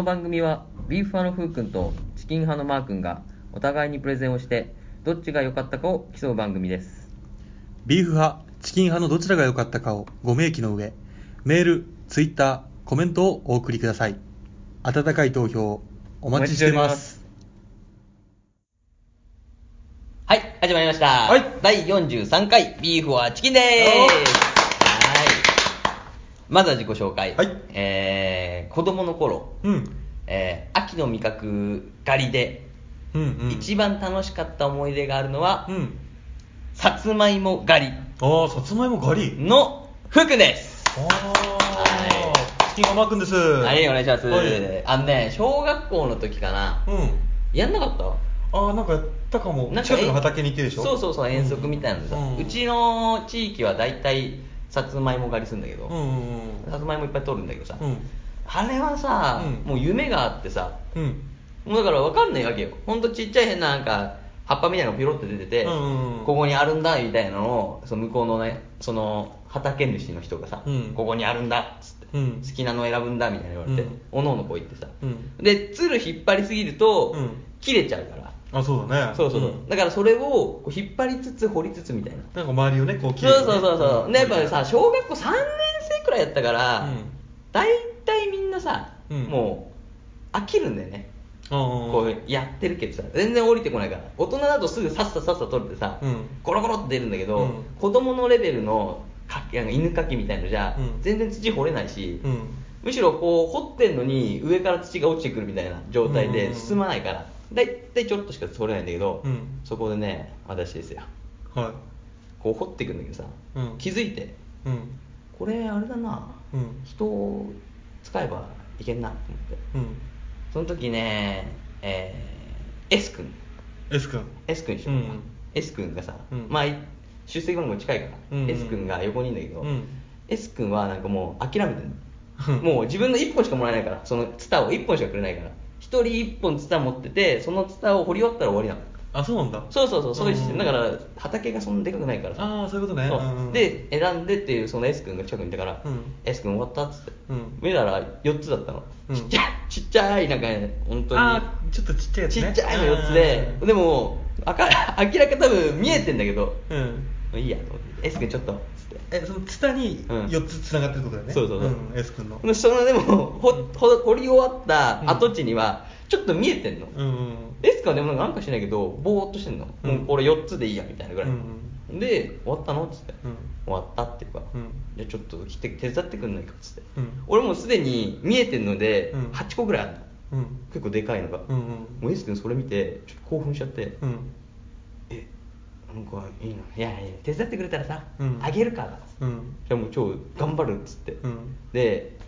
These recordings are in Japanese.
この番組はビーフ派のふうくんとチキン派のマーくんがお互いにプレゼンをしてどっちが良かったかを競う番組ですビーフ派、チキン派のどちらが良かったかをご明記の上、メール、ツイッター、コメントをお送りください。温かい投票、お待ちしています。はい始まりました、はい第43回ビーフはチキンでーすまずは自己紹介、はいえー、子供の頃、うん。えー秋の味覚狩りで、うんうん。一番楽しかった思い出があるのは、うん。さつまいも狩りああ、さつまいも狩り？の福君ですああ、チキンがマー君です。はいお願いします、はいあのね小学校の時かなうん。やんなかった？ああ、なんかやったかも。なんか近くの畑に行ってでしょ？そうそうそう遠足みたいなのでさ、うんうちの地域は大体さつまいも狩りするんだけど、さつまいもいっぱい取るんだけどさ、うん。あれはさ、うん。もう夢があってさ。もうだから分かんないわけよ。ほんとちっちゃい変ななんか葉っぱみたいなのがピロって出てて、ここにあるんだみたいなのをその向こうのねその畑主の人がさ、うん。ここにあるんだっつって、うん。好きなの選ぶんだみたいな言われて、うん。おのおのこう言ってさ、うん。でつる引っ張りすぎると、うん。切れちゃうからあ、そうだね。そうそうそう、ん。だからそれをこう引っ張りつつ掘りつつみたいな。なんか周りをね、こう切そうる、そうそうそう、でやっぱりさ小学校3年生くらいやったから、うん。大体みんなさ、うん。もう飽きるんだよね、こうやってるけどさ全然降りてこないから。大人だとすぐさっささっさ取れてさ、うん。ゴロゴロって出るんだけど、うん。子供のレベルのかなんか犬かきみたいのじゃ、うん。全然土掘れないし、うん。むしろこう掘ってんのに上から土が落ちてくるみたいな状態で進まないから、だいたいちょっとしか取れないんだけど、うん。そこでね私ですよ。はこう掘っていくんだけどさ、うん。気づいてい。うん。これあれだな、うん。人を使えばいけんなと思って。うん。その時ねえー、S 君。S 君。S 君でしょ、ううん。S 君がさ、うん。まあ出席番号近いから、うんうん。S 君が横にいるんだけど、うん S 君はなんかもう諦めてるうん。もう自分の1本しかもらえないからそのツタを1本しかくれないから1人1本ツタ持っててそのツタを掘り終わったら終わりなの。あ、そうなんだ。そうそうそうそういうシステム。んだから畑がそんなでかくないから。さああ、そういうことね。そう。うんうんで選んでっていうその S 君が近くにいたから、うん。S 君終わったっつって、うん。見たら4つだったの、うん。ちっちゃいちっちゃいなんかね本当に。あーちょっとちっちゃいやつね。ちっちゃいの4つで、うんでもあか明らか多分見えてんだけど、うん。もういいやと思って。S 君ちょっとえ、そのツタにうん。4つつながってるってことだよね。そうそうそう、ん S 君の。でそのでもほほ掘り終わった跡地にはちょっと見えてんの、うんうん。S 君はでもなんかしないけどぼーっとしてんの、うん。もうこれ4つでいいやみたいなぐらい、うんで終わったの？っつって、うん。終わったっていうか、うん。じゃあちょっと来て手伝ってくんないかっつって、うん。俺もうすでに見えてんので、うん。8個ぐらいあるの。うん。結構でかいのが、うんうん。もう S 君それ見てちょっと興奮しちゃって、うん。えなんかいいのいやいや手伝ってくれたらさ、うん。あげるからうん。じゃあもう超頑張るっつって、うん。で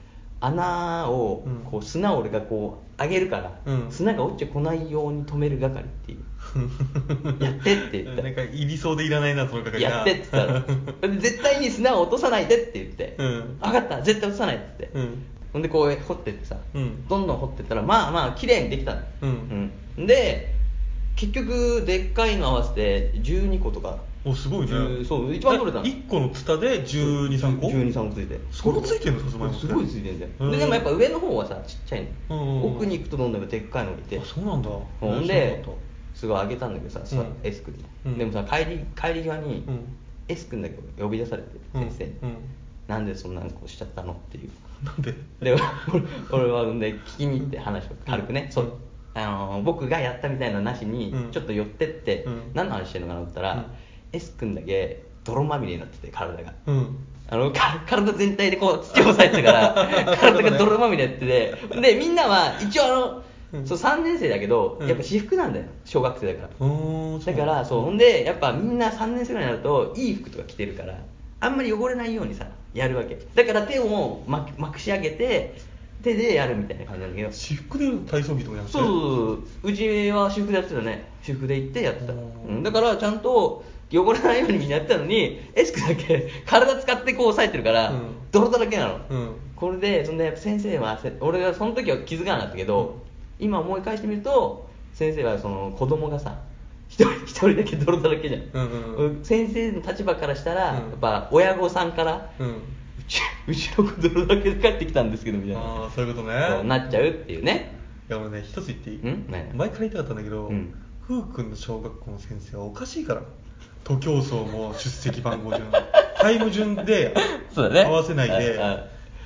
穴をうん。こう砂を俺がこう上げるから、うん。砂が落ちてこないように止める係っていう。やってって言った。なんか、いりそうでいらないな、その係なやってって言ったら 絶対に砂を落とさないでって言って、うん。分かった絶対落とさないって言って、うん。ほんでこう掘ってってさ、うん。どんどん掘ってったらまあまあ綺麗にできたの、うん。うん。で結局でっかいの合わせて12個とか。お、すごいね。10。そう一番取れたの。1個のツタで12、3個？12、3個ついて。そんなついてんのさつまいもって。すごいついてんだよ、うん。ででもやっぱ上の方はさちっちゃいの、うんうんうん。奥に行くとどんどんでっかいのがいて。あ、そうなんだ。ほん知らでなかっすごいあげたんだけどさ、さうん。S 君に、うんでもさ帰り帰り際に、うん。S 君だけ呼び出されてうん。先生に、うん。なんでそんなこしちゃったのっていう。たなんで？で俺俺はね聞きに行って話を軽くね、うん。そうあのー僕がやったみたいなのなしに、うん。ちょっと寄ってって、うん。何の話してんのかなと思ったら、うん。S 君だけ泥まみれになってて体が、うん。あのか体全体でこう土を押さえてたから 体が泥まみれやっててでみんなは一応あの、うん。そう3年生だけど、うん。やっぱ私服なんだよ小学生だから、だからそうほんでやっぱみんな3年生ぐらいになるといい服とか着てるからあんまり汚れないようにさやるわけ。だから手をままくし上げて手でやるみたいな感じなんだけど。私服で体操着とかじゃなくて。そうそうそう。うちは私服でやってたね。私服で行ってやってた、うん。うん、だからちゃんと汚れないようにみんなやってたのにエスクだけ体使ってこう押さえてるから、うん。泥だらけなの、うん。これでそんで先生はせ俺がその時は気づかなかったけど、今思い返してみると先生はその子供がさ一人 一人だけ泥だらけじゃん、うんうんうん。先生の立場からしたら、うん。やっぱ親御さんから、うんうち後ろ泥だけで帰ってきたんですけどみたいな。ああそういうことね。そうなっちゃうっていうね。いや俺ね一つ言っていい？ん？何？前から言いたかったんだけど、うん。ふうくんの小学校の先生はおかしいから。徒競走も出席番号順。タイム順でそうだね。合わせないで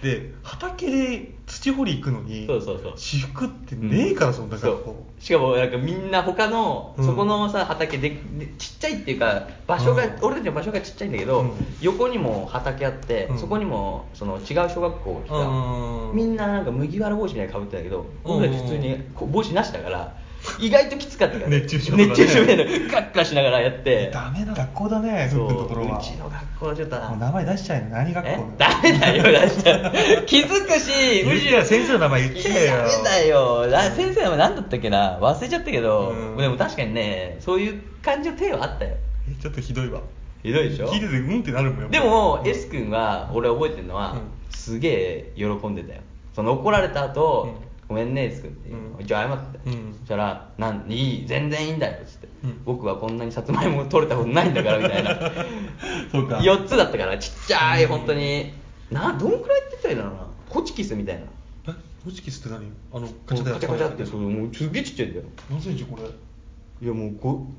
で畑で土掘り行くのにそうそうそう。私服ってねえから、そんなそ学校う。しかもなんかみんな他の、うん。そこのさ畑ででちっちゃいっていうか場所が、うん。俺たちの場所がちっちゃいんだけど、うん。横にも畑あって、うん。そこにもその違う小学校が来た、うん。みんななんか麦わら帽子みたいなのかぶってたけど、うん。俺たち普通にこう帽子なしだから意外ときつかったから熱中症とかね。熱中症みたいなのガッガッしながらやって。ダメな学校だねふそうくんのところは。うちの学校はちょっともう名前出しちゃえよ何学校？え？ダメだよ出しちゃう気づくしむしろ先生の名前言っちゃえよ。ダメだよ。な先生の名前何だったっけな？忘れちゃったけど、うん。でも確かにねそういう感じの手はあったよ。えちょっとひどいわ。ひどいでしょ？聞いててうんってなるもんよ。でも S 君は俺覚えてるのは、うん。すげえ喜んでたよ。その怒られた後、うんごめんね君って、うん。一応謝ってた、うん。そしたらなんいい？全然いいんだよっつって、うん。僕はこんなにさつまいも取れたことないんだからみたいな。そうか。4つだったからちっちゃいうん本当に。などんくらいって言ったらいいんだろうな。ホチキスみたいな。え？ホチキスって何？あのカチャカチャカチャってそうもうすっげえちっちゃいんだよ。何センチこれ？いやもう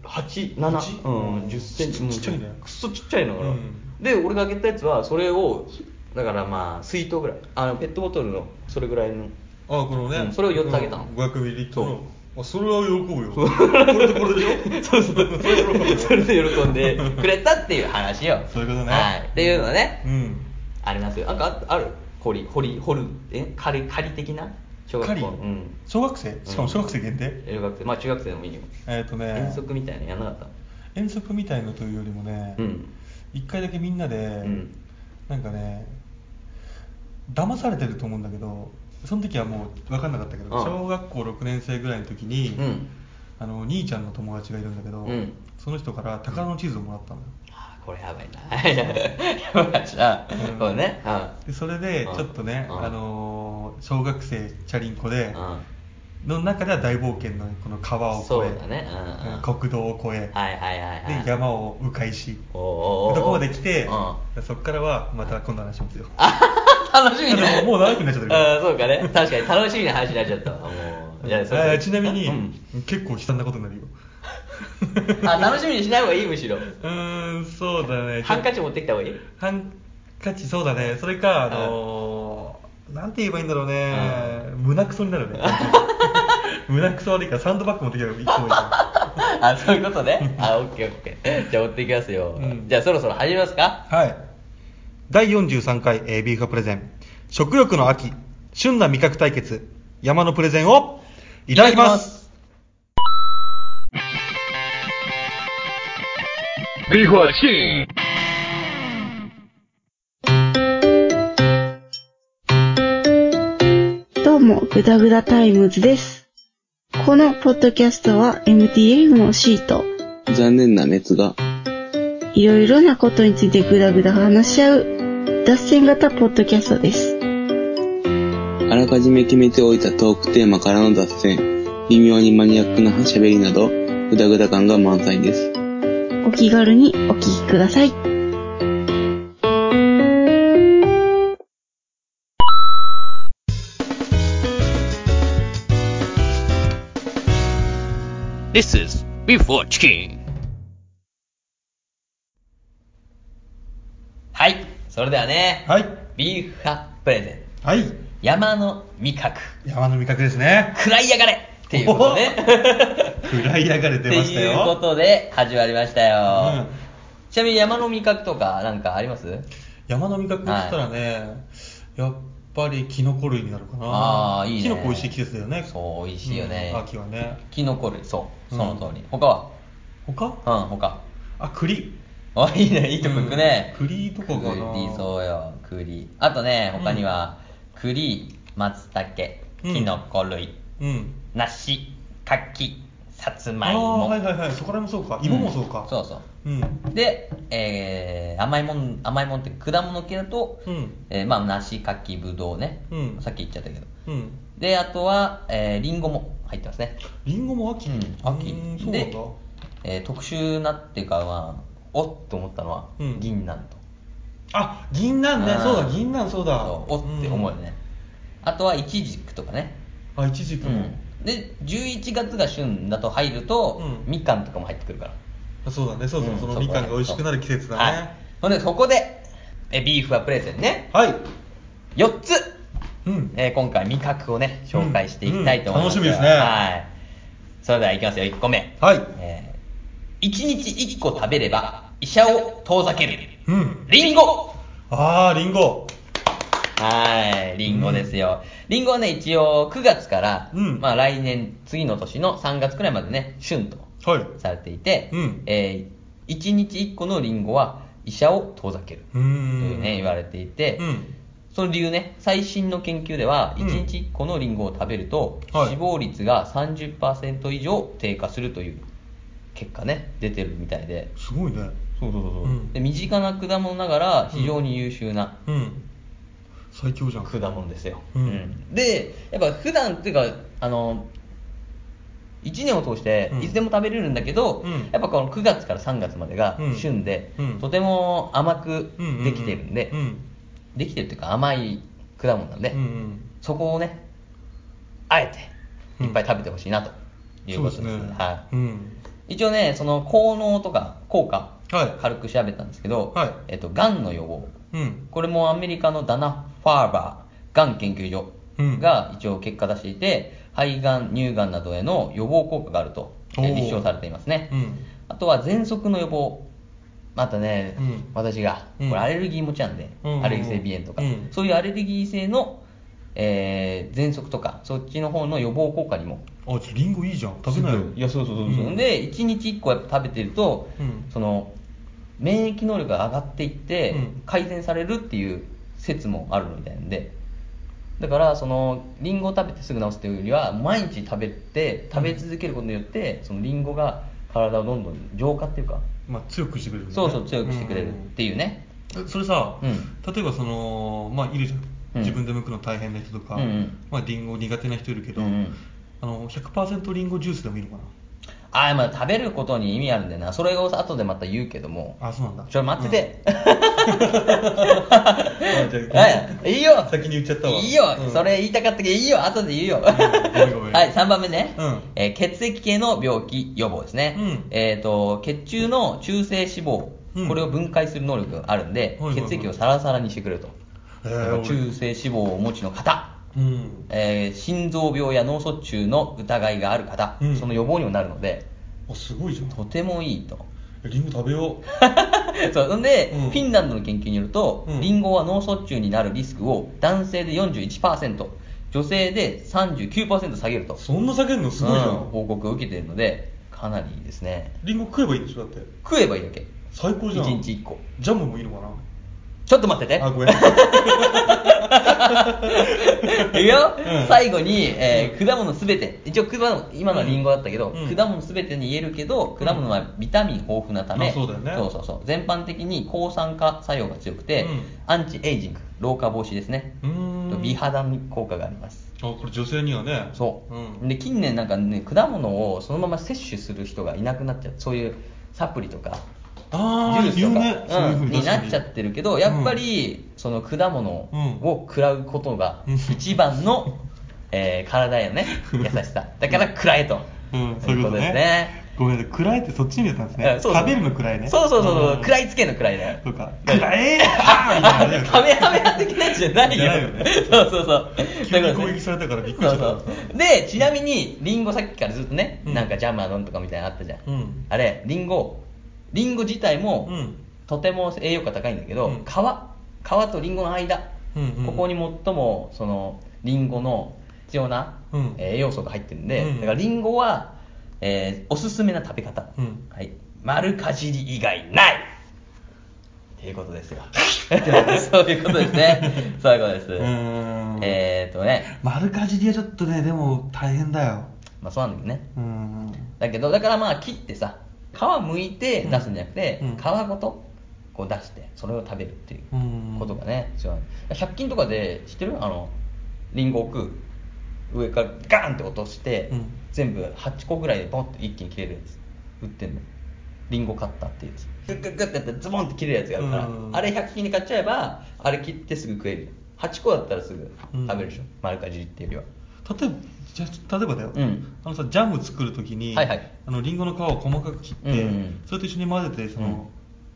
87八？うん10センチ。もうちっちゃいね。くっそちっちゃいのから、うん。で俺があげたやつはそれをだからまあ水筒ぐらい。あのペットボトルのそれぐらいのあこのね、うん。それを4つあげたの？500ミリリットルの。そあそれは喜ぶよ。これとこれでしょ？そうそう。それ喜ぶよ。それで喜んでくれたっていう話よ。そういうことね。はい。っていうのね、うん。ありますよ。なんかあある？掘り掘り掘る？え？仮仮的な？小学狩り？校うん。小学生？しかも小学生限定、小学生。まあ中学生でもいいよ。えっ、とね。遠足みたいなのやんなかった遠足みたいのというよりもねうん。一、回だけみんなで、ん。なんかね騙されてると思うんだけどその時はもう分かんなかったけど、うん。小学校6年生ぐらいの時に、うん。あの兄ちゃんの友達がいるんだけど、うん。その人から宝の地図をもらったのよ。あーこれやばいな。やばいじゃあうん。そうね。でそれでうん。ちょっとね、うん。あのー小学生チャリンコでうん。の中では大冒険のこの川を越えそうだね。うん。うん。国道を越え、はいはいはいはい。で山を迂回しおー。おーおーとこまで来てうん。そこからはまた今度話しますよ 楽しみでももう長くなっちゃってるあーそうかね。確かに。楽しみな話になっちゃった。わもう。じゃあそれちなみに、うん。結構悲惨なことになるよ。あ楽しみにしない方がいいむしろ。うーんそうだね。ハンカチ持ってきた方がいい？ハンカチそうだね。それかあのーなんて言えばいいんだろうね。胸クソになるね。胸クソ悪いからサンドバッグ持ってきたらいつもいいかあそういうことね。あオッケーオッケー。じゃあ持っていきますよ、うん。じゃあそろそろ始めますか？はい第43回、えービーフカプレゼン。食欲の秋旬な味覚対決山のプレゼンをいただきます。ビーフはチキン。どうも、グダグダタイムズです。このポッドキャストは MTF のシート、残念な滅が。いろいろなことについてグダグダ話し合う、脱線型ポッドキャストです。あらかじめ決めておいたトークテーマからの脱線、微妙にマニアックな喋りなど、グダグダ感が満載です。お気軽にお聞きください。This is Before Chicken それではね、はい。ビーフ派プレゼン。はい。山の味覚。山の味覚ですね。食らいやがれ。っていうことね。食らいやがれ出ましたよ。っていうことで始まりましたよ、うん。ちなみに山の味覚とかなんかあります？山の味覚って言ったらね、やっぱりキノコ類になるかな。ああいいね。キノコ美味しい季節だよね。そう美味しいよね、うん秋はね。キノコ類。そうそうんの通り、他は？他？うん他。あ栗あいいねいいとこ行くね、うん栗とかかな。栗そうよ栗。あとね他には、栗松茸うん。キノコ類、うん。梨柿さつまいあも。あはいはいはい。そこら辺もそうか。芋もそうか、そうそう。うん。で、えー甘いもん甘いもんって果物系だと、うん。えーまあ梨柿ぶどうね、うん。さっき言っちゃったけど。うん。であとは、えー、リンゴも入ってますね。リンゴも秋、うん秋。で、えー特殊なっていうかまあおっと思ったのは、うん。銀杏と。あ銀杏ね。ん。そうだ銀杏そうだ。おって思うよね、あとはイチジクとかね。うんあいちじくも、うん。で11月が旬だと入ると、うん。みかんとかも入ってくるから。あそうだね。そうそう、うん。そのみかんが美味しくなる季節だはいねほんでそこでえビーフはプレゼンね。はい、4つ、うん。えー今回味覚をね紹介していきたいと思います、うん。うん。楽しみですね。はい。それではいきますよ。1個目。はい。え1日1個食べれば医者を遠ざける。うん。リンゴ。ああリンゴ。はい、リンゴですよ。リンゴはね、一応9月から、うん。まあ来年、次の年の3月くらいまでね、旬とはい。されていて、うん。えー、1日1個のリンゴは医者を遠ざける。うというね、言われていて、うん。その理由ね、最新の研究では、うん。1日1個のリンゴを食べると、はい。死亡率が30%以上低下するという結果ね、出てるみたいで、すごいね。そうそうそうそう、うん。で身近な果物ながら非常に優秀な、うん。最強じゃん。果物ですよ、うん。でやっぱ普段っていうかあの1年を通してうん。いつでも食べれるんだけど、うん。やっぱこの9月から3月までがうん。旬で、うん。とても甘くうんうんうんできてるんで、うん。できてるっていうか甘い果物なんで、うんうん。そこをねあえていっぱい食べてほしいなということです,、ね。はい。うん一応ねその効能とか効果、はい。軽く調べたんですけど、はい。えっと、がんの予防。うん。これもアメリカのダナ・ファーバーがん研究所うん。が一応結果出していて、肺がん、乳がんなどへの予防効果があるとえー。おー立証されていますね。うん。あとは喘息の予防。またね、うん。私が、うん。これアレルギー持ちなんで、うん。アレルギー性鼻炎とか、うん。そういうアレルギー性の、えー、喘息とか、そっちの方の予防効果にも。あじゃあリンゴいいじゃん。食べないよい。やそうそうそうそう、うん。で1日1個やっぱ食べてると、うん。その免疫能力が上がっていって、うん。改善されるっていう説もあるみたいなんで。だからそのリンゴを食べてすぐ治すっていうよりは毎日食べて食べ続けることによって、そのリンゴが体をどんどん浄化っていうか、まあ強くしてくれるね。そうそう強くしてくれるっていうね、えそれさ、うん。例えばそのまあいるじゃん自分で剥くの大変な人とか、うんうん。まあリンゴ苦手な人いるけど、うんうん。あの100%リンゴジュースでもいいのかな？ああまあ食べることに意味あるんだよな。それを後でまた言うけども。あそうなんだ。ちょ待ってて、はい。いいよ。先に言っちゃったわ。いいよ、うん。それ言いたかったけどいいよ。後で言うよ、ごめんごめん。はい3番目ね、うん。えー血液系の病気予防ですね、うん。えっ、と血中の中性脂肪、うん。これを分解する能力があるんで、はいはいはい。血液をサラサラにしてくれると、中性脂肪をお持ちの方。うん。えー心臓病や脳卒中の疑いがある方、うん。その予防にもなるので。あすごいじゃん。とてもいいと。リンゴ食べよ そうほんで、うん。フィンランドの研究によると、うん。リンゴは脳卒中になるリスクを男性で41%女性で39%下げると。うそんな下げるの？すごいじゃん、うん報告を受けているのでかなりいいですね。リンゴ食えばいいんでしょ？だって。食えばいいだけ。最高じゃん。1日1個。ジャムもいいのかな？ちょっと待ってて。あごめん。いくよ、うん。最後に、えー果物すべて。一応果物今のはリンゴだったけど、うん。果物すべてに言えるけど果物はビタミン豊富なため、あそうだよね。そうそうそう。全般的に抗酸化作用が強くて、うん。アンチエイジング老化防止ですね。うーん。美肌に効果があります。あこれ女性にはね。そう、ん、で近年なんかね果物をそのまま摂取する人がいなくなっちゃう。そういうサプリとかああジュースとか、言うん。になっちゃってるけどやっぱり、その果物を食らうことがうん。一番の、えー体へのね優しさ。だから食らえと、うん、そういうことですね。ねごめんなさい暗いってそっちに見えたんですね。うん。そう食べるの暗いね。そうそうそうそう、ん。食らいつけの食らいだよそうか。暗えーあーみたいな カメハメハ的なやつじゃないよ。ないよね。そうそうそう。急にだからね。攻撃されたからびっくりした。そうそう。でちなみにリンゴさっきからずっとね、うん。なんかジャムは飲むとかみたいなのあったじゃん。あれリンゴリンゴ自体も、うん。とても栄養価高いんだけど、うん。皮。皮とリンゴの間、うんうん。ここに最もそのリンゴの必要な、うん。えー栄養素が入ってるんで、うんだからリンゴは、えーおすすめな食べ方、うん。はい、丸かじり以外ない。っていうことですよ。そういうことですね。そういうことです。うーん。えーっとね。丸かじりはちょっとねでも大変だよ。まあそうなんだけどね。うーん。だけどだからまあ切ってさ皮剥いて出すんじゃなくて、うん。皮ごとこう出してそれを食べるっていううん。ことがね必要なの100均とかで知ってる？あのリンゴを食う上からガーンって落として、うん。全部8個ぐらいでボンって一気に切れるやつ。売ってんの。リンゴカッターっていうグッグッグッってやったらズボンって切れるやつがあるから、うん。あれ100均で買っちゃえばあれ切ってすぐ食える。8個だったらすぐ食べるでしょ、丸かじりっていうよりは。例えばじゃ例えばだよ、うん。あのさジャム作るときに、はいはい。あのリンゴの皮を細かく切って、うんうんそれと一緒に混ぜてその、うん。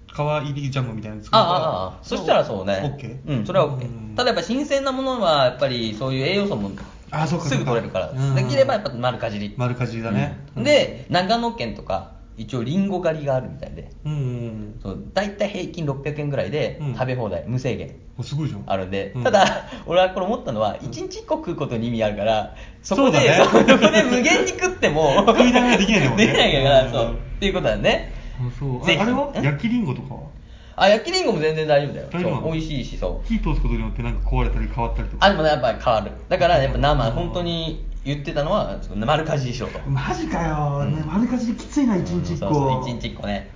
皮入りジャムみたいなの作るああああそしたらそうね。OK? うんそれは OK、うん。ただやっぱ新鮮なものはやっぱりそういう栄養素もあそうかすぐ取れるから。できればやっぱ丸かじり。丸かじりだね、うん。で長野県とか一応リンゴ狩りがあるみたいで。うんうんそう大体平均600円ぐらいでうん。食べ放題、無制限。うんすごいじゃん。あるんで、うん。ただ俺はこれ思ったのは1日1個食うことに意味あるからそこでそうだ 無限に食っても食いながらできないんだもんね。できないから、うん。そう。っていうことだね。あそう。ぜひ。ああれは？え？焼きリンゴとかは？あ焼きりんごも全然大丈夫だよ。大丈夫なの？そう美味しいしそう。火通すことによってなんか壊れたり変わったりとか。あでもねやっぱり変わる。だからやっぱ生本当に言ってたのは丸かじりしろと。マジかよ、丸かじりきついな一日一そうそう個一日一個ね。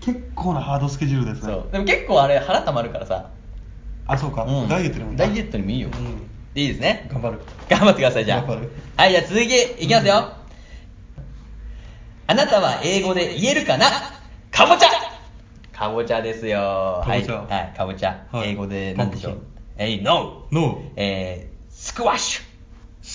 結構なハードスケジュールですね。そう。でも結構あれ腹たまるからさ。あそうか、うん。ダイエットにもいいダイエットにもいいよ、うん。いいですね。頑張る。頑張ってくださいじゃあ。頑張る。はいじゃあ続きいきますよ、あなたは英語で言えるかな？かぼちゃ。かぼちゃですよ。かぼちゃ。はい、はい、かぼちゃ、はい。英語で何でしょう？えい、ノーノーえー、スクワッシュ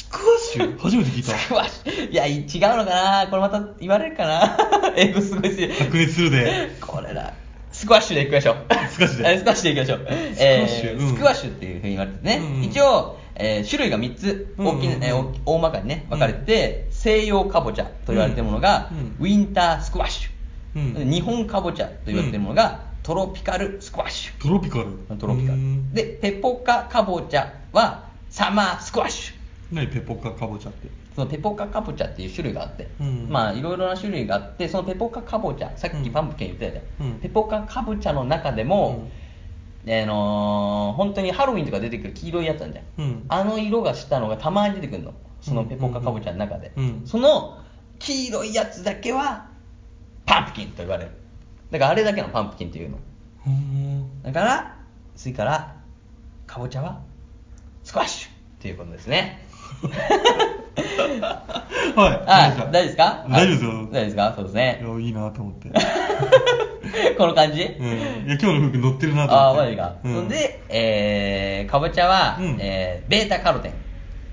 スクワッシュ？初めて聞いた。スクワッシュ。いや違うのかな？これまた言われるかな？英語すごいですよ白熱するで。これだ。スクワッシュでいきましょう。スクワッシュで。え スクワッシュでいきましょう。スクワッシュ。うん。えースクワッシュっていうふうに言われてね、うんうん。一応、えー種類が3つ。大きな、うんうん。うんえー大まかにね分かれてて、西洋かぼちゃと言われてるものが、うん。ウィンタースクワッシュ、うん。日本かぼちゃと言われてるものが、トロピカルスクワッシュ。トロピカル。トロピカル。うん。でペポカかぼちゃはサマースクワッシュ何ペポカかぼちゃって。そのペポカカボチャっていう種類があって、うん。まあいろいろな種類があってそのペポカカボチャさっきパンプキン言ってたよね、うん。ペポカカボチャの中でも、あのー本当にハロウィンとか出てくる黄色いやつなんじゃん、うん。あの色がしたのがたまに出てくるの。そのペポカカボチャの中で、うん。その黄色いやつだけはパンプキンと言われる。だからあれだけのパンプキンっていうの。うんだから次からかぼちゃはスクワッシュっていうことですね はいはい、大丈夫ですか？大丈夫ですよはい大丈夫ですか？そうですね。いやいいなと思って。この感じ、うん。いや今日の服乗ってるなとああ、思って。マジか。うん。そんで、えー、かぼちゃは、うん。えーベータカロテン。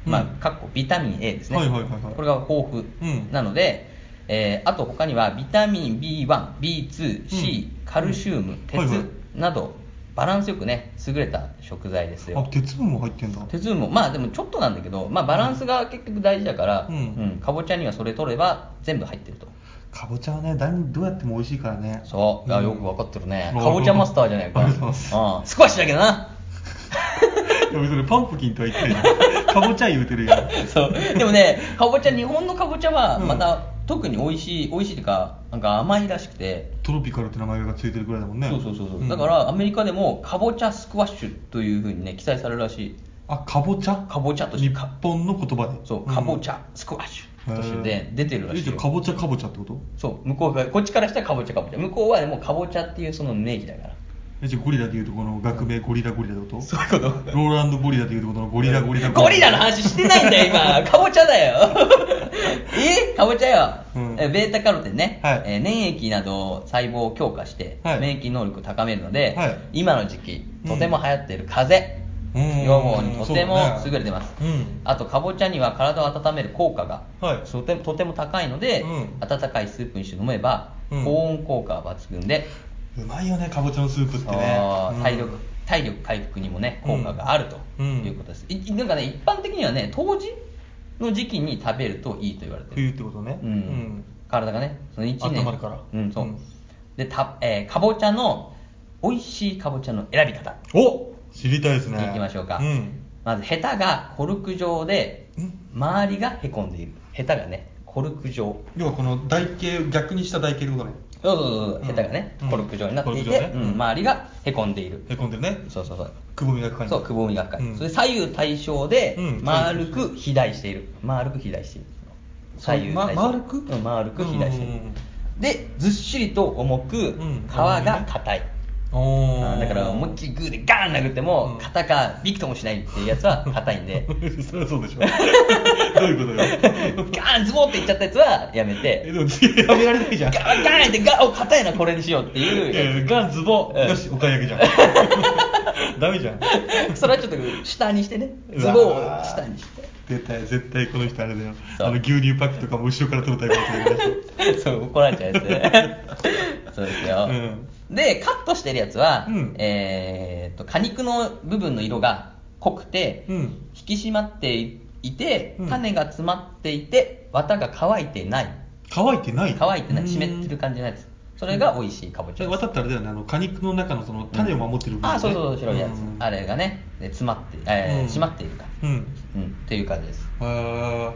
まあ、うんかっこビタミン A ですね。はいはいはいはい。これが豊富うん。なので、えーあと他にはビタミン B1、B2、C、うん。カルシウム、鉄はいはい。など、バランスよくね、優れた食材ですよ。あ鉄分も入ってんだ。鉄分もまあでもちょっとなんだけど、まあ、バランスが結局大事だから、うん。かぼちゃにはそれ取れば全部入ってると。かぼちゃはね何どうやっても美味しいからね。そう、あん。よく分かってるね。うん。かぼちゃマスターじゃないか。ありがとうございます。うん。スクワッシュだけどな。いや別にパンプキンとは言ってるやんかぼちゃ言うてるやん。そう。でもねかぼちゃ日本のかぼちゃはうん。また特に美味しい美味しいっていうかなんか甘いらしくて。トロピカルって名前がついてるぐらいだもんね。そうそうそうそう、ん。だからアメリカでもかぼちゃスクワッシュというふうにね記載されるらしい。あかぼちゃかぼちゃとして。日本の言葉で。そうかぼちゃスクワッシュとしてで出てるらしいえじゃよあかぼちゃかぼちゃってこと？そう向こうがこっちからしたらかぼちゃかぼちゃ向こうはもうかぼちゃっていうその名義だから。えじゃあゴリラでいうとこの学名ゴリラゴリラってこと？そういうこと。ローランドゴリラでいうとこのゴリラゴリラゴリラ。の話してないんだよ今。かぼちゃだよ え？かぼちゃよ、うん。えベータカロテンね、はい。えー粘液など細胞を強化して、はい。免疫能力を高めるので、はい。今の時期とても流行っている風邪、うん。予防にとても優れてます、うん。あとかぼちゃには体を温める効果が、はい。とてもとても高いので、うん。温かいスープにして飲めば、うん。高温効果は抜群で、うまいよねかぼちゃのスープってね。うん。体力体力回復にもね効果があるとうん。いうことです、いなんかね一般的にはね冬至の時期に食べるといいと言われてる。冬ってことね。うん。体がねその1年。温まるから。うんそう、うん。でた、えーかぼちゃの美味しいかぼちゃの選び方。お知りたいですね。いきましょうか、うん。まずヘタがコルク状で周りがへこんでいる。ヘタがねコルク状。要はこの台形逆にした台形ってことねそうそうそうヘタがね、うん。コルク状になっていて、周りがへこんでいる。へこんでるね。そうそうそう。くぼみが深いそう、くぼみが深い。うん。それ左右対称でうん。丸く肥大している。丸く肥大している。左右対称。丸く？うん、丸く肥大している。で、ずっしりと重く、ん。皮が硬い。あだから思いっきりグーでガーン殴っても肩がビクともしないっていうやつは 硬いんで。そりゃそうでしょ。どういうことよ。ガーンズボーっていっちゃったやつはやめえてでも次やめられないじゃん。ガーンガーンってガーンお硬いなこれにしようっていういやガンズボうんよしお買い上げじゃんダメじゃんそれはちょっと下にしてねズボンを下にして絶対絶対この人あれだよあの牛乳パックとかも後ろから取るタイプの人でしょそう怒られちゃうやつねそうですよ、うんでカットしてるやつは、うん。えー、と果肉の部分の色が濃くて、うん。引き締まっていてうん。種が詰まっていて綿が乾いてない。乾いてない。乾いてない。うん。湿ってる感じのやつ。それが美味しいかぼちゃです。渡ったらあれだよねあの果肉の中のその種を守ってる部分、ね。あそうそうそう白いやつ、うん。あれがねで詰まって、えーうん。締まっているか。らうん。うん。っていう感じです。あ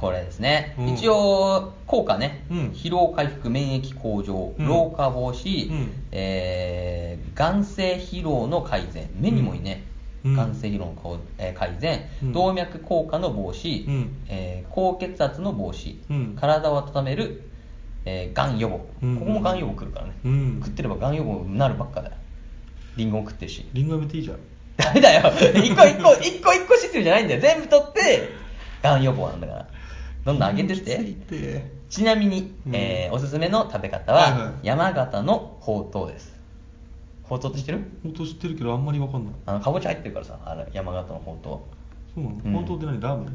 これですね、うん。一応効果ね、うん。疲労回復免疫向上、うん。老化防止、うん。えー眼性疲労の改善。目にもいいね、うん。眼性疲労のこう、えー改善、うん。動脈硬化の防止、うん。えー高血圧の防止、うん。体を温める、えー、がん予防、うん。ここもがん予防くるからね、うん。食ってればがん予防になるばっかだよ。リンゴも食ってるし。リンゴやめていいじゃん。ダメだよ。一個一個一個一個システムじゃないんだよ。全部取ってがん予防なんだからどんどんあげてって。ちなみに、うん。えーおすすめの食べ方は、はいはい。山形のほうとうです。ほうとうって知ってる？本当知ってるけどあんまりわかんない。あのかぼちゃ入ってるからさあの山形のほうとう。そうなの、うん。本当って何？ラーメン？い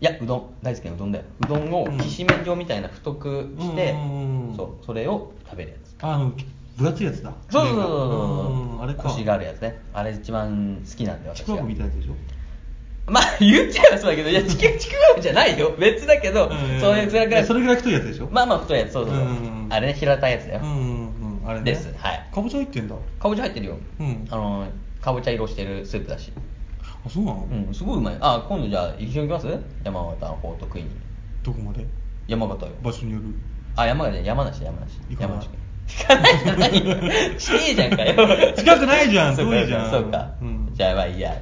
やうどん。大好きなうどんだよ。うどんをうん。きしめん状みたいな太くして、うんそうそれを食べるやつ。ああの分厚いやつだ。そうそうそうそうう。んあれか。コシがあるやつね。あれ一番好きなんで私は。みたいなやつでしょ？まあ言っちゃえばそうだけどいやちくちくわぶじゃないよ。別だけど、んそういうそれぐらいそれぐらい太いやつでしょ？まあまあ太いやつそうそうそう、うんあれね平たいやつだよ、うんあれね。です。はい。かぼちゃ入ってんだ。かぼちゃ入ってるよ、うん。あのかぼちゃ色してるスープだし。あそうなの、うんすごいうまい。あ今度じゃあ一緒に行きます？山形の方と食いに。どこまで？山形よ。場所による。あ山形山梨山梨山梨。行かない？じゃない。よ近いじゃんかよ。近くないじゃん遠いじゃん。そうか、うん。じゃあまあいいや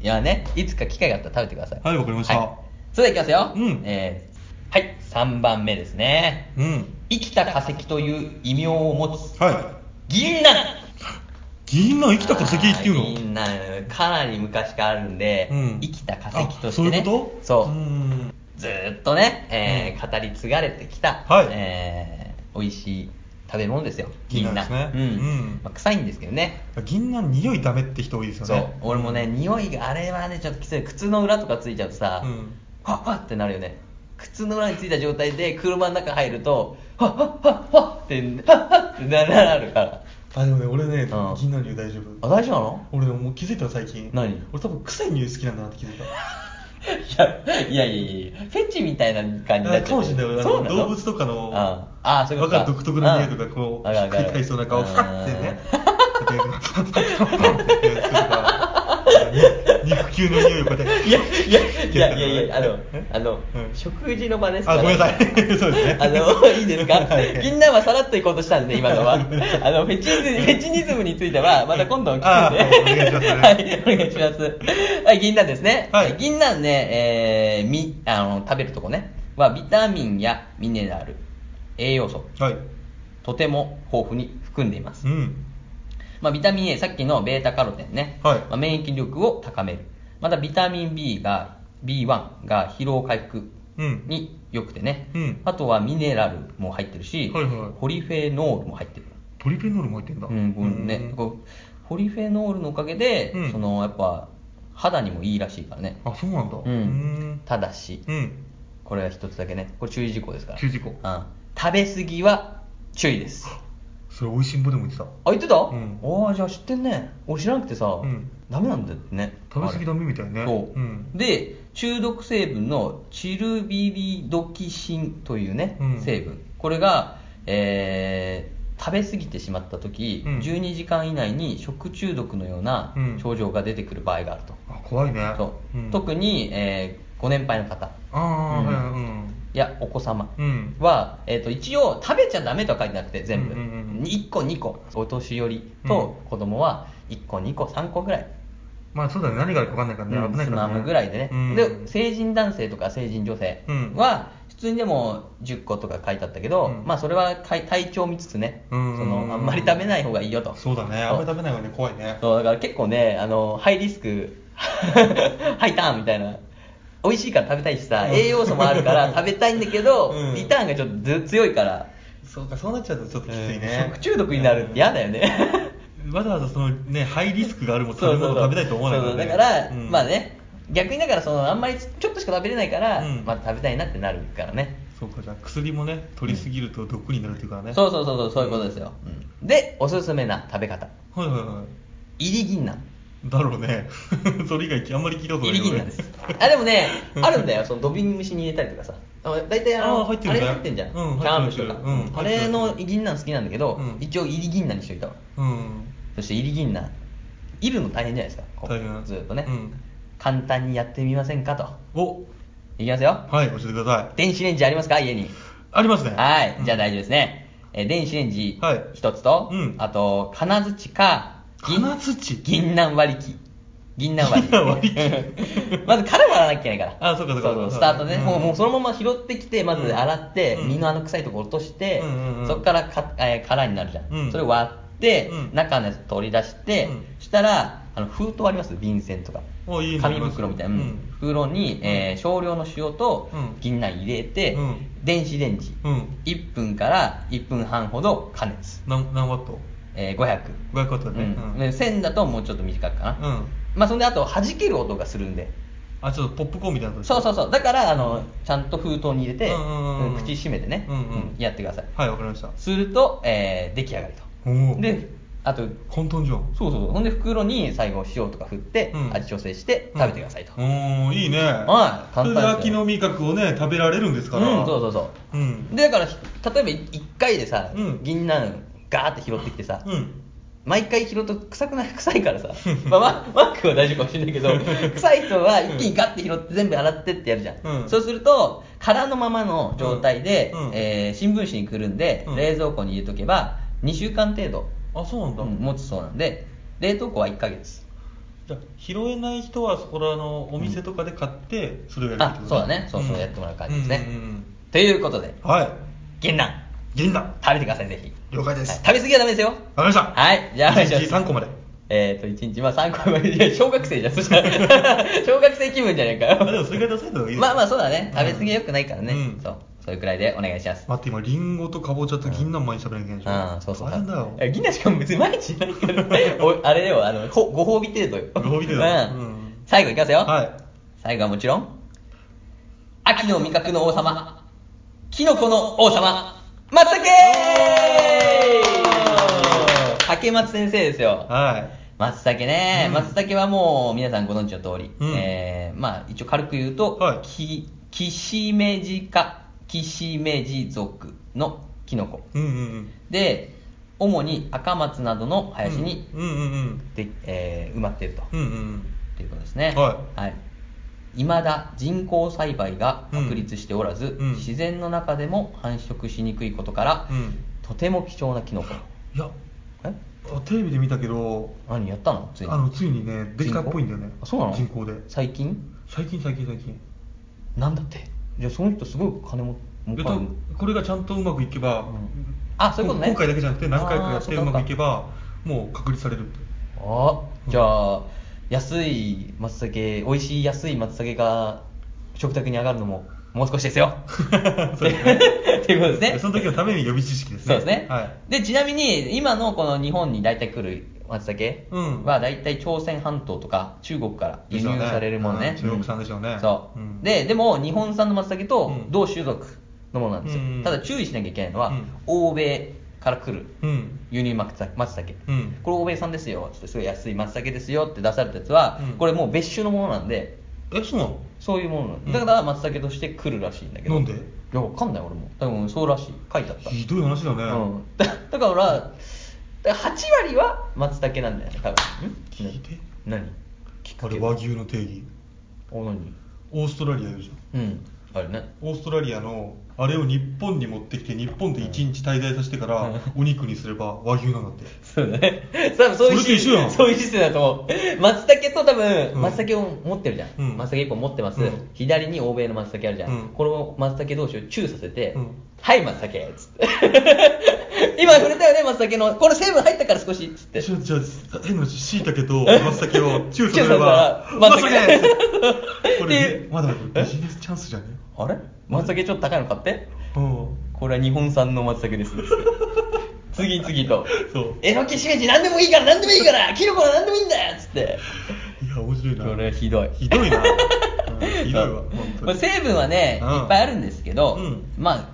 いやねいつか機会があったら食べてください。はいわかりました。はい。それではいきますよ。うん。えーはい3番目ですね。うん。生きた化石という異名を持つはい。銀杏。銀杏生きた化石っていうの？あー銀杏かなり昔からあるんで、うん。生きた化石としてね。あそういうこと？そう。うん。ずーっとね、えー語り継がれてきた、はい。えー美味しい食べ物ですよ。銀杏。ねうん。うん。まあ、臭いんですけどね。銀杏匂いダメって人多いですよそう。ね俺もね匂いがあれはねちょっときつい。靴の裏とかついちゃうとさ、うん。ファッファッってなるよね。靴の裏についた状態で車の中入るとファッファッファッファッってファッファッってななるから。あでもね俺ねん。銀杏匂い大丈夫。あ大丈夫なの？俺ねもう気づいたの最近。何？俺多分臭い匂い好きなんだなって気づいたいやいやいやいやフェチみたいな感じかもしれない。そうなの？動物とかのああそういうことわかる独特な匂いとかこううんひっくり返しそうな顔うんファッてねこうやってパンパンパンパンってやつとか肉球の匂いをこうやって。いやいやいやいやいや あのえ？あの、うん。食事の場ですから。あごめんなさい。そうですね。あのいいですか？はい。銀杏はさらっといこうとしたんで今のは。あのフェチニズフェチニズムについてはまた今度聞くんであお願いしますはいお願いします。はい銀杏ですね、はい銀杏ね、えー、みあの食べるとこね。はビタミンやミネラル栄養素。はい。とても豊富に含んでいます。うんまあ、ビタミン A、さっきのベータカロテンね、はい。まあ、免疫力を高める。またビタミン B が、B1 が疲労回復うん。に良くてね、うん。あとはミネラルも入ってるし、はいはい。ポリフェノールも入ってる。ポリフェノールも入ってんだ。うん、ね、こうポリフェノールのおかげで、うん。そのやっぱ肌にもいいらしいからね。あそうなんだ。うん。ん。ただし、うん。これは一つだけね、これ注意事項ですから。注意事項。うん。食べ過ぎは注意です。それ美味しんぼでも言ってた。あ、言ってた、ん。ああ、じゃあ知ってんね。俺知らなくてさ、うん。ダメなんだってね。食べ過ぎダメみたいね。そう、うん。で、中毒成分のチルビリドキシンというね、うん。成分。これが、えー食べ過ぎてしまった時、うん。12時間以内に食中毒のようなうん。症状が出てくる場合があると。あ怖いね。そう。うん。特に、えーご年配の方。ああうんはいはいうん。やお子様うん。は、えー、と一応食べちゃダメとは書いてなくて全部、うんうんうん1個2個お年寄りと子供は1個2個3個ぐらい、まあそうだね。何があるか分かんないからね。うんつ危ないからね。まむぐらいでね、うん。で成人男性とか成人女性うん。は通にでも10個とか書いてあったけど、うん。まあそれは体調を見つつね、そうん。のあんまり食べない方がいいよと。そうだね。あんまり食べない方がね怖いね。そうだから結構ね、あのハイリスク、ハイターンみたいな、美味しいから食べたいしさ、うん。栄養素もあるから食べたいんだけど、うん。リターンがちょっとず強いから、そうかそうなっちゃうとちょっときついね、食中毒になるって嫌だよね。わざわざそのねハイリスクがあるもの食べ物食べたいと思わないからだから、うん。まあね、逆にだからそのあんまりちょっとしか食べれないから、うん。まあ食べたいなってなるからね。そうかじゃあ薬もね取りすぎると毒になるっていうからね、そうそうそうそう、そういうことですよ。うん。で、おすすめな食べ方。はいはいは入り銀杏。いだろうね。それ以外あんまり聞いたことない入り銀杏です。あ、でもね、あるんだよ、その土瓶蒸しに入れたりとかさ。あ大体あの、あー入ってるねあれ入ってんじゃん。うんキャンプとか。うんあれの銀杏好きなんだけど、うん一応入り銀杏にしといたわ。うんそして入り銀杏。いるの大変じゃないですか。大変ずっとね、うん簡単にやってみませんかと。おいきますよ。はい教えてください電子レンジありますか？家に。ありますねはい、うんじゃあ大丈夫ですね。えー電子レンジはい一つと、うんあと、金槌か、銀金槌？銀杏割り機。銀杏割り。割り。機まず殻割らなきゃいけないから。あそうかそうか。そうかスタートね、うん。もう。もうそのまま拾ってきて、まず洗って、うん。身のあの臭いところ落として、うんそこからか、えー殻になるじゃん。うん。それを割って、うん。中のやつ取り出して、したら、あの封筒あります？便箋とか。おいいね。紙袋みたいな、袋に、えー少量の塩とうん。銀杏入れて、うん。電子レンジ、うん。1分から1分半ほど加熱、何何ワット？えー500、500ワットだね。うん。で1000だともうちょっと短くかな、うんまあそんであと弾ける音がするんで。あちょっとポップコーンみたいなのそうそうそう。だからあのちゃんと封筒に入れて、うんうんうんうん。口閉めてね、うんうん。やってください。はいわかりました。すると、えー出来上がりと。であと簡単じゃんそうそうそう。ほんで袋に最後塩とか振って、うん。味調整して食べてくださいと、おおいいね。はい簡単で秋の味覚をね食べられるんですから。うん、そうそうそう、うん。でだからひ例えば1回でさ、うん。銀杏ガーって拾ってきてさ、うん毎回拾うと臭くない臭いからさ、まあ、ママークは大丈夫かもしれないけど 臭い人は一気にガッて拾って全部洗ってってやるじゃん、うん。そうすると空のままの状態で、うん。うん。えー新聞紙にくるんで、うん。冷蔵庫に入れとけば2週間程度、あそうなんだ、うん持つそうなんで冷凍庫は1ヶ月。じゃあ拾えない人はそこらのお店とかで買ってそれをやるってことあそうだね。そうそうやってもらう感じですね。ということではい。銀杏銀杏食べてくださいぜひ了解ですはい食べ過ぎはダメですよわかりましたはいじゃあお願いします1日3個までえっ、と、1日、まあ3個まで、いや、小学生じゃん、そしたら。小学生気分じゃねえかよ。あでもそれぐらい出せた方がいいですまあまあそうだね。うん食べ過ぎは良くないからね。うんそう。そういうくらいでお願いします。待って今リンゴとかぼちゃと銀杏毎日食べなきゃいけないでしょ、ああ、そうそう。大変だよえ銀杏しかも別に毎日ないから。おあれよ、あの、ほご褒美程度よ。ご褒美程度うん。うん最後いきますよ。はい最後はもちろん、秋の味覚の王様、キノコの王様、松茸 竹松先生ですよ。はい。松茸ね、うん。松茸はもう皆さんご存知の通り、うん。えーまあ一応軽く言うと、はい。きキシメジ科キシメジ属のキノコうんうんうん。で主に赤松などの林にうん。うんうんで、えー埋まっていると、うんうんうん。ということですね。はい未だ人工栽培が確立しておらず、うん。自然の中でも繁殖しにくいことから、うん。とても貴重なキノコ。いやえ？あテレビで見たけど何やったの？ついに。あのついにねできたっぽいんだよね。あそうなの？人工で。最近？最近最近最近。なんだって？じゃあその人すごい金も儲で多かる分これがちゃんとうまくいけば、あそういうことね。今回だけじゃなくて何回かやってうあーそうかまくいけばもう確立される。ってあじゃあ安い松茸美味しい安い松茸が食卓に上がるのももう少しですよ。そうですね。っていうことですね。その時のために予備知識ですね。そうですね、はい。でちなみに今のこの日本に大体来る松茸うん。は大体朝鮮半島とか中国から輸入されるものね。ねうん。中国産でしょうね。そう、うん。ででも日本産の松茸とうん。同種族のものなんですよ、うん。ただ注意しなきゃいけないのは、うん。欧米から来る。うん。輸入松茸うん。これ欧米産ですよ。つってすごい安い松茸ですよ。って出されたやつは、うん。これもう別種のものなんで。えそうなの？そういうものなん。うん。だから松茸として来るらしいんだけど。なんで？いやわかんない俺も。多分そうらしい。書いてあった。ひどい話だね、うん、だ だからだから8割は松茸なんだよね多分。ん。聞いて。何？あれ和牛の定義。お何？オーストラリアいるじゃんうん。あれね。オーストラリアのあれを日本に持ってきて日本で1日滞在させてからお肉にすれば和牛なんだって。そうだね。多分そういうそれと一緒やん。そういうシステムだと思う。松茸と多分、うん。松茸を持ってるじゃん。うん。松茸一本持ってます、うん。左に欧米の松茸あるじゃん。うん。この松茸同士をチューさせて、うんはい松茸つって。今触れたよね、松茸の。これ成分入ったから少し。っつって。じゃあじゃあ変なし いたけと松茸をチューさせれば松茸こでれまだビジネスチャンスじゃね？あれ？松茸ちょっと高いの買って。うん。これは日本産の松茸です。次々と。そう。えのきしめじ何でもいいから何でもいいからキノコは何でもいいんだよ。っつって。いや面白いな。これひどい。ひどいな、うんひどいわまあに。成分はね、うん。いっぱいあるんですけど、うん。まあ結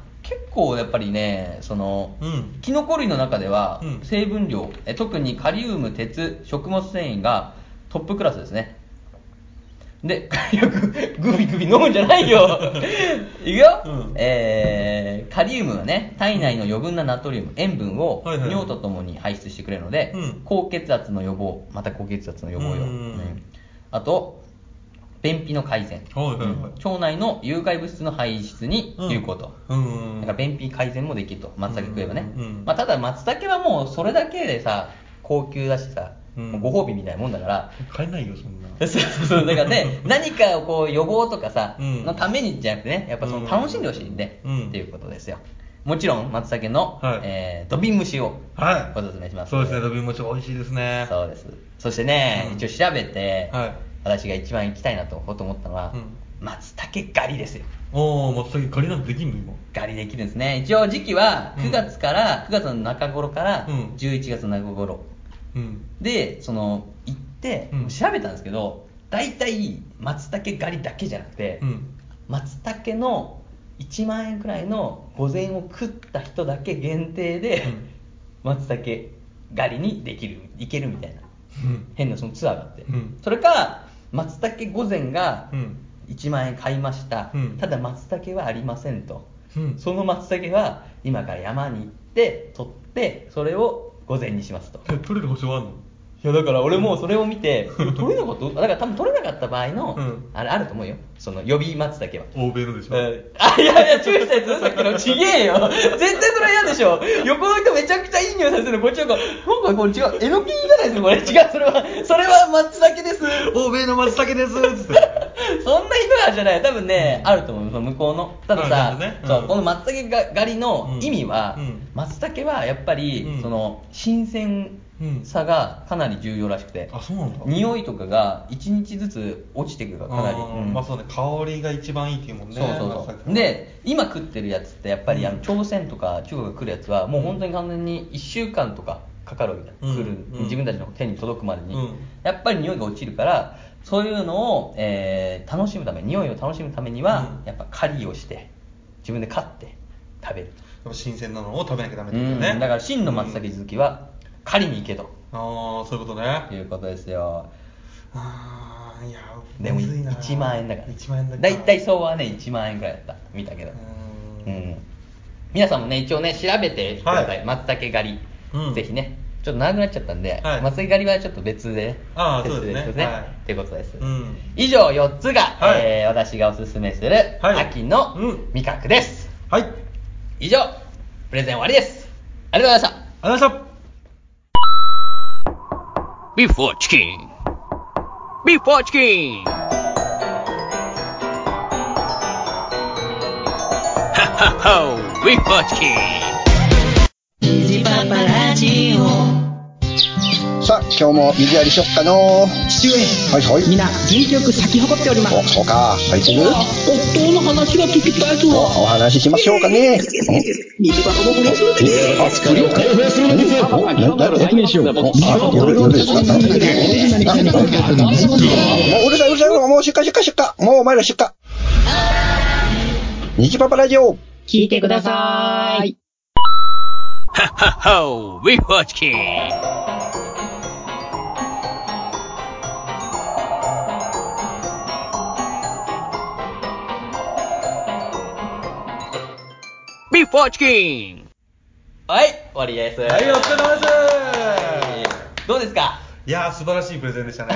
構やっぱりねその、うん。キノコ類の中ではうん。成分量、え特にカリウム鉄食物繊維がトップクラスですね。でよくグビグビ飲むんじゃないよ。いくよ、うん。えーカリウムはね体内の余分なナトリウム塩分をはいはいはい。尿とともに排出してくれるので、うん。高血圧の予防また高血圧の予防よ、うん。うん。あと便秘の改善、はいはいはい。うん腸内の有害物質の排出に有効と、うん。だから便秘改善もできると。松茸食えばね、うん。うん。まあ、ただ松茸はもうそれだけでさ高級だしさ、うん。もうご褒美みたいなもんだから。買えないよそんな。そうそうそう。だからね 何かをこう予防とかさ、うん。のためにじゃなくてねやっぱその楽しんでほしいんで、うん。っていうことですよ。もちろん松茸の、はい。えー土瓶蒸しをはい。おすすめします。そうですね土瓶餅美味しいですね。そうです。そしてね、うん。一応調べて、はい私が一番行きたいなと思ったのは、うん。松茸狩りですよ。おお松茸狩りなんてできんの？今狩りできるんですね。一応時期はうん。9月から、9月の中頃からうん。11月の中頃。うん。でその行って、うん。調べたんですけど大体松茸狩りだけじゃなくて、うん。松茸の1万円くらいの御前を食った人だけ限定で、うん。松茸狩りにできる行けるみたいな。うん。変なそのツアーがあって、うん。それか松茸御前がうん。1万円買いました、うん。ただ松茸はありませんと、うん。その松茸は今から山に行って取ってそれを御前にしますと。え取れる保証あんの？いやだから俺もそれを見て取れなかった？だから多分取れなかった場合の、うん。あれあると思うよ。その予備松茸は。欧米のでしょ？うんあ、いやいや、注意したやつ？さっきの？ちげえよ。絶対それは嫌でしょ。横の人めちゃくちゃいい匂いさせてるの、こっちの子。なんかこれ違う。えのきじゃないですか、これ。違う、それは、それは松茸です。欧米の松茸です。っつってそんな人なんじゃない。多分ね、あると思う、その向こうの。ただあさ、ねうんそう、この松茸が狩りの意味は、うん。うん。松茸はやっぱり、うん。その、新鮮さがかなり重要らしくて、あそうなんだ。匂いとかが1日ずつ落ちてくるかなり。うん。まあそうね香りが一番いいっていうもんねそうそうそう。で今食ってるやつってやっぱり、うん。あの朝鮮とか中国が来るやつはもう本当に完全に1週間とかかかるわけだ、うん。来る。うん。自分たちの手に届くまでに、うん。やっぱり匂いが落ちるからそういうのを、えー楽しむため匂いを楽しむためには、うん。やっぱ狩りをして自分で飼って食べる新鮮なのを食べなきゃダメってうん。だから真の松茸好きは狩りに行けと。ああそういうことね。いうことですよ。ああいやでもむずいな。1万円だから。1万円だだいたい相場はね1万円ぐらいだった。見たけど。ううん。ん。皆さんもね一応ね調べてください、はい。松茸狩り、うん。ぜひね。ちょっと長くなっちゃったんで、はい。松茸狩りはちょっと別でねああ別そうですね。はい。っていうことです、うん。以上4つが、はい。えー私がおすすめするはい。秋のうん。味覚です、はい。以上プレゼン終わりです。ありがとうございました。ありがとうございました Bifotkin. Bifotkin! Ha ha ha! Bifotkin! Easy paparazzi, oh. さあ、今日も水やりしよっかの父上、はいはい。皆元気よく咲き誇っておりますお、そうか。はい、夫の話が聞きたいとお、お話ししましょうかね。水箱も不良でするのですよ。ですか。もううるさい、うるさい、もう出荷、出荷、出荷。もうお前ら出荷。虹パパラジオ。聞いてください Ha ha ho. Before chicken. ビーフォーチキンはい終わりです。はい、お疲れ様です。どうですか？いやー、素晴らしいプレゼンでしたね。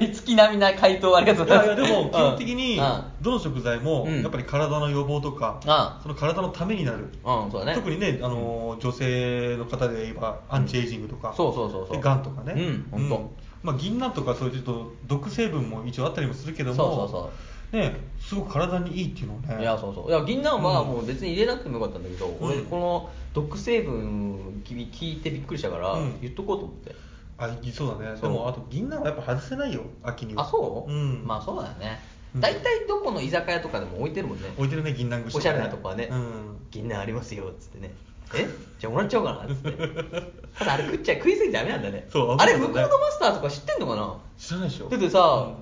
月並みな回答ありがとういございます。やいやでも基本的にうん。どの食材もうん。やっぱり体の予防とか、あその体のためになる、うんそうだね。特にね、あのー女性の方で言えばアンチエイジングとか、そうそうそうそう。でがんとかね、うんほんと。まあ、銀杏とかそういうちょっと毒成分も一応あったりもするけどもそうそうそね、すごく体にいいっていうのをね。いやそうそう。いや銀杏はうん。もう別に入れなくてもよかったんだけど、俺うん。この毒成分聞いてびっくりしたから、うん。言っとこうと思って。あいそうだね。でもあと銀杏はやっぱ外せないよ秋には。あそう、うん。まあそうだよね。うん。大体、どこの居酒屋とかでも置いてるもんね。置いてるね銀杏串おしゃれなとこはね、うん。銀杏ありますよっつってね。え？じゃあもらっちゃおうかなっつって。ただあれ食っちゃ食いすぎちゃダメなんだね。そうあれ向こうのマスターとか知ってんのかな？知らないでしょ。だってさ、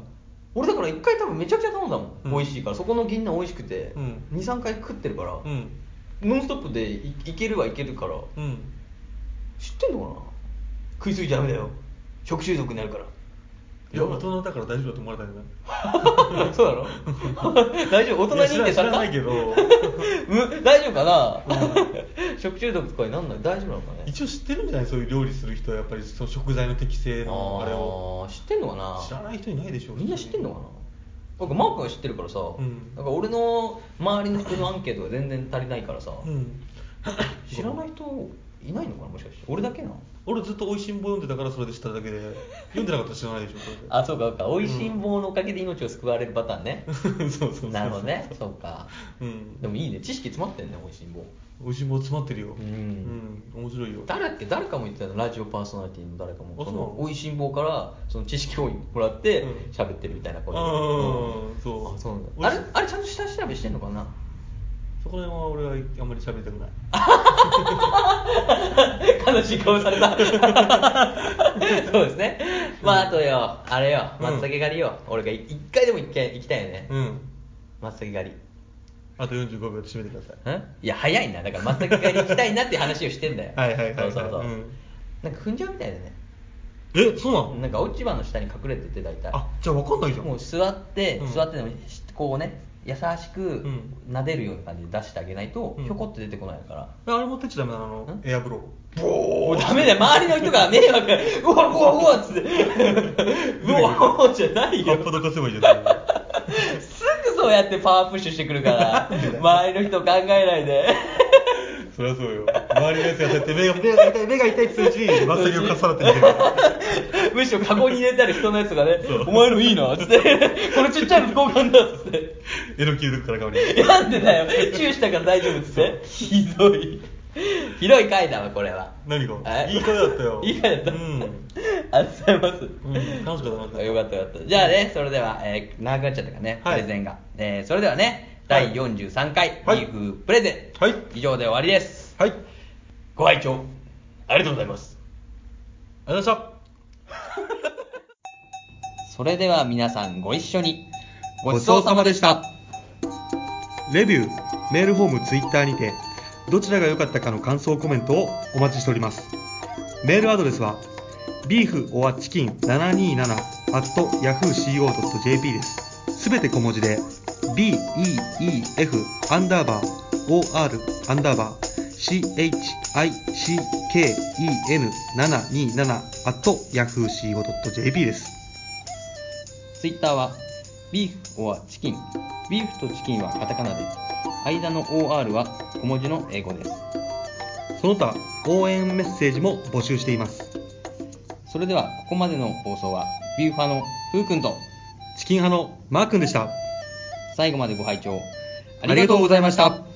俺だから一回多分めちゃくちゃ頼んだもん、うん。美味しいから。そこの銀杏美味しくて、うん。23回食ってるから、うん。ノンストップでいいけるはいけるから。うん。知ってんのかな？食いすぎちゃダメだよ。食中毒になるからいや大人だから大丈夫だと思われたんじゃない？そうなの 大丈夫？大人認定されたいや知らないけど。む 大丈夫かな、食中毒とかになんない？大丈夫なのかね？一応知ってるんじゃない？そういう料理する人はやっぱりその食材の適正のあれを。知ってんのかな？知らない人いないでしょみんな知ってんのかな？僕マー君は知ってるからさ、ん。なんか俺の周りの人のアンケートが全然足りないからさ、うん。知らない人いないのかな？もしかして。俺だけな俺ずっと「おいしんぼ」読んでたからそれで知っただけで読んでなかったら知らないでしょそれ。であそうかそうか。おいしん坊のおかげで命を救われるパターンね。そうそうそうそうなるほどね。そうか。うん。でもいいね。知識詰まってんねおいしん坊おいしんぼ詰まってるよ。うん。うん。面白いよ。誰だっけ誰かも言ってたのラジオパーソナリティの誰かも。そあそうなの？のおいしん坊からその知識をもらってうん。喋ってるみたいなことあーうんそう。あそうあれ？あれちゃんと下調べしてんのかな？そこら辺は俺はあんまり喋りたくない 悲しい顔された。そうですね。まああとよ。あれよ。うん。松茸狩りよ、俺がい一回でも行け行きたいよね、うん。松茸狩り。あと45秒で締めてください。んいや早いな。だから松茸狩り行きたいなっていう話をしてんだよ。はいはいはいはい。そうそうそう、うん。なんか踏んじゃうみたいだね。え？そうなの？なんか落ち葉の下に隠れてて大体。あじゃあ分かんないじゃん。もう座って、うん。座ってでもしこうね優しくん。撫でるような感じで出してあげないと、うん。ひょこって出てこないから。あれ持ってっちゃダメなのあのん？エアブロー。もうダメだよ周りの人が迷惑。うわうわうわっつって。うわうわじゃないよ葉っぱどかせばいいじゃんすぐそうやってパワープッシュしてくるから周りの人考えないでそりゃそうよ。周りのやつやって目が目が痛い目が痛いって言ってるうちにまっさぎをかっさらって。逃げるむしろカゴに入れてある人のやつがねそう。お前のいいなっつって。これちっちゃいの交換だっつって。エロキるから代わりになんでだよ。チューしたから大丈夫っつって。ひどい。ひどい回だわこれは。何が？え？いい回だったよ。いい回だった。うん。ありがとうございます、ん楽しかった楽しかった。よかったよかった。じゃあねそれでは、えー長くなっちゃったからね、はい。プレゼンが、えーそれではね第43回、はい。ビーフプレゼン、はい。以上で終わりです。はい。ご拝聴ありがとうございます。ありがとうございま それでは皆さんご一緒にごちそうさまでした。レビュー、メールフォーム、ツイッターにて、どちらが良かったかの感想コメントをお待ちしております。メールアドレスは、beeforchicken727 at yahooco.jp です。すべて小文字で、beef アンダーバー or アンダーバー chicken727 at yahooco.jp です。ツイッターは、ビーフ or チキン。ビーフとチキンはカタカナで、間の OR は小文字の英語です。その他、応援メッセージも募集しています。それでは、ここまでの放送は、ビューファのふうくんと、チキン派のマー君でした。最後までご拝聴ありがとうございました。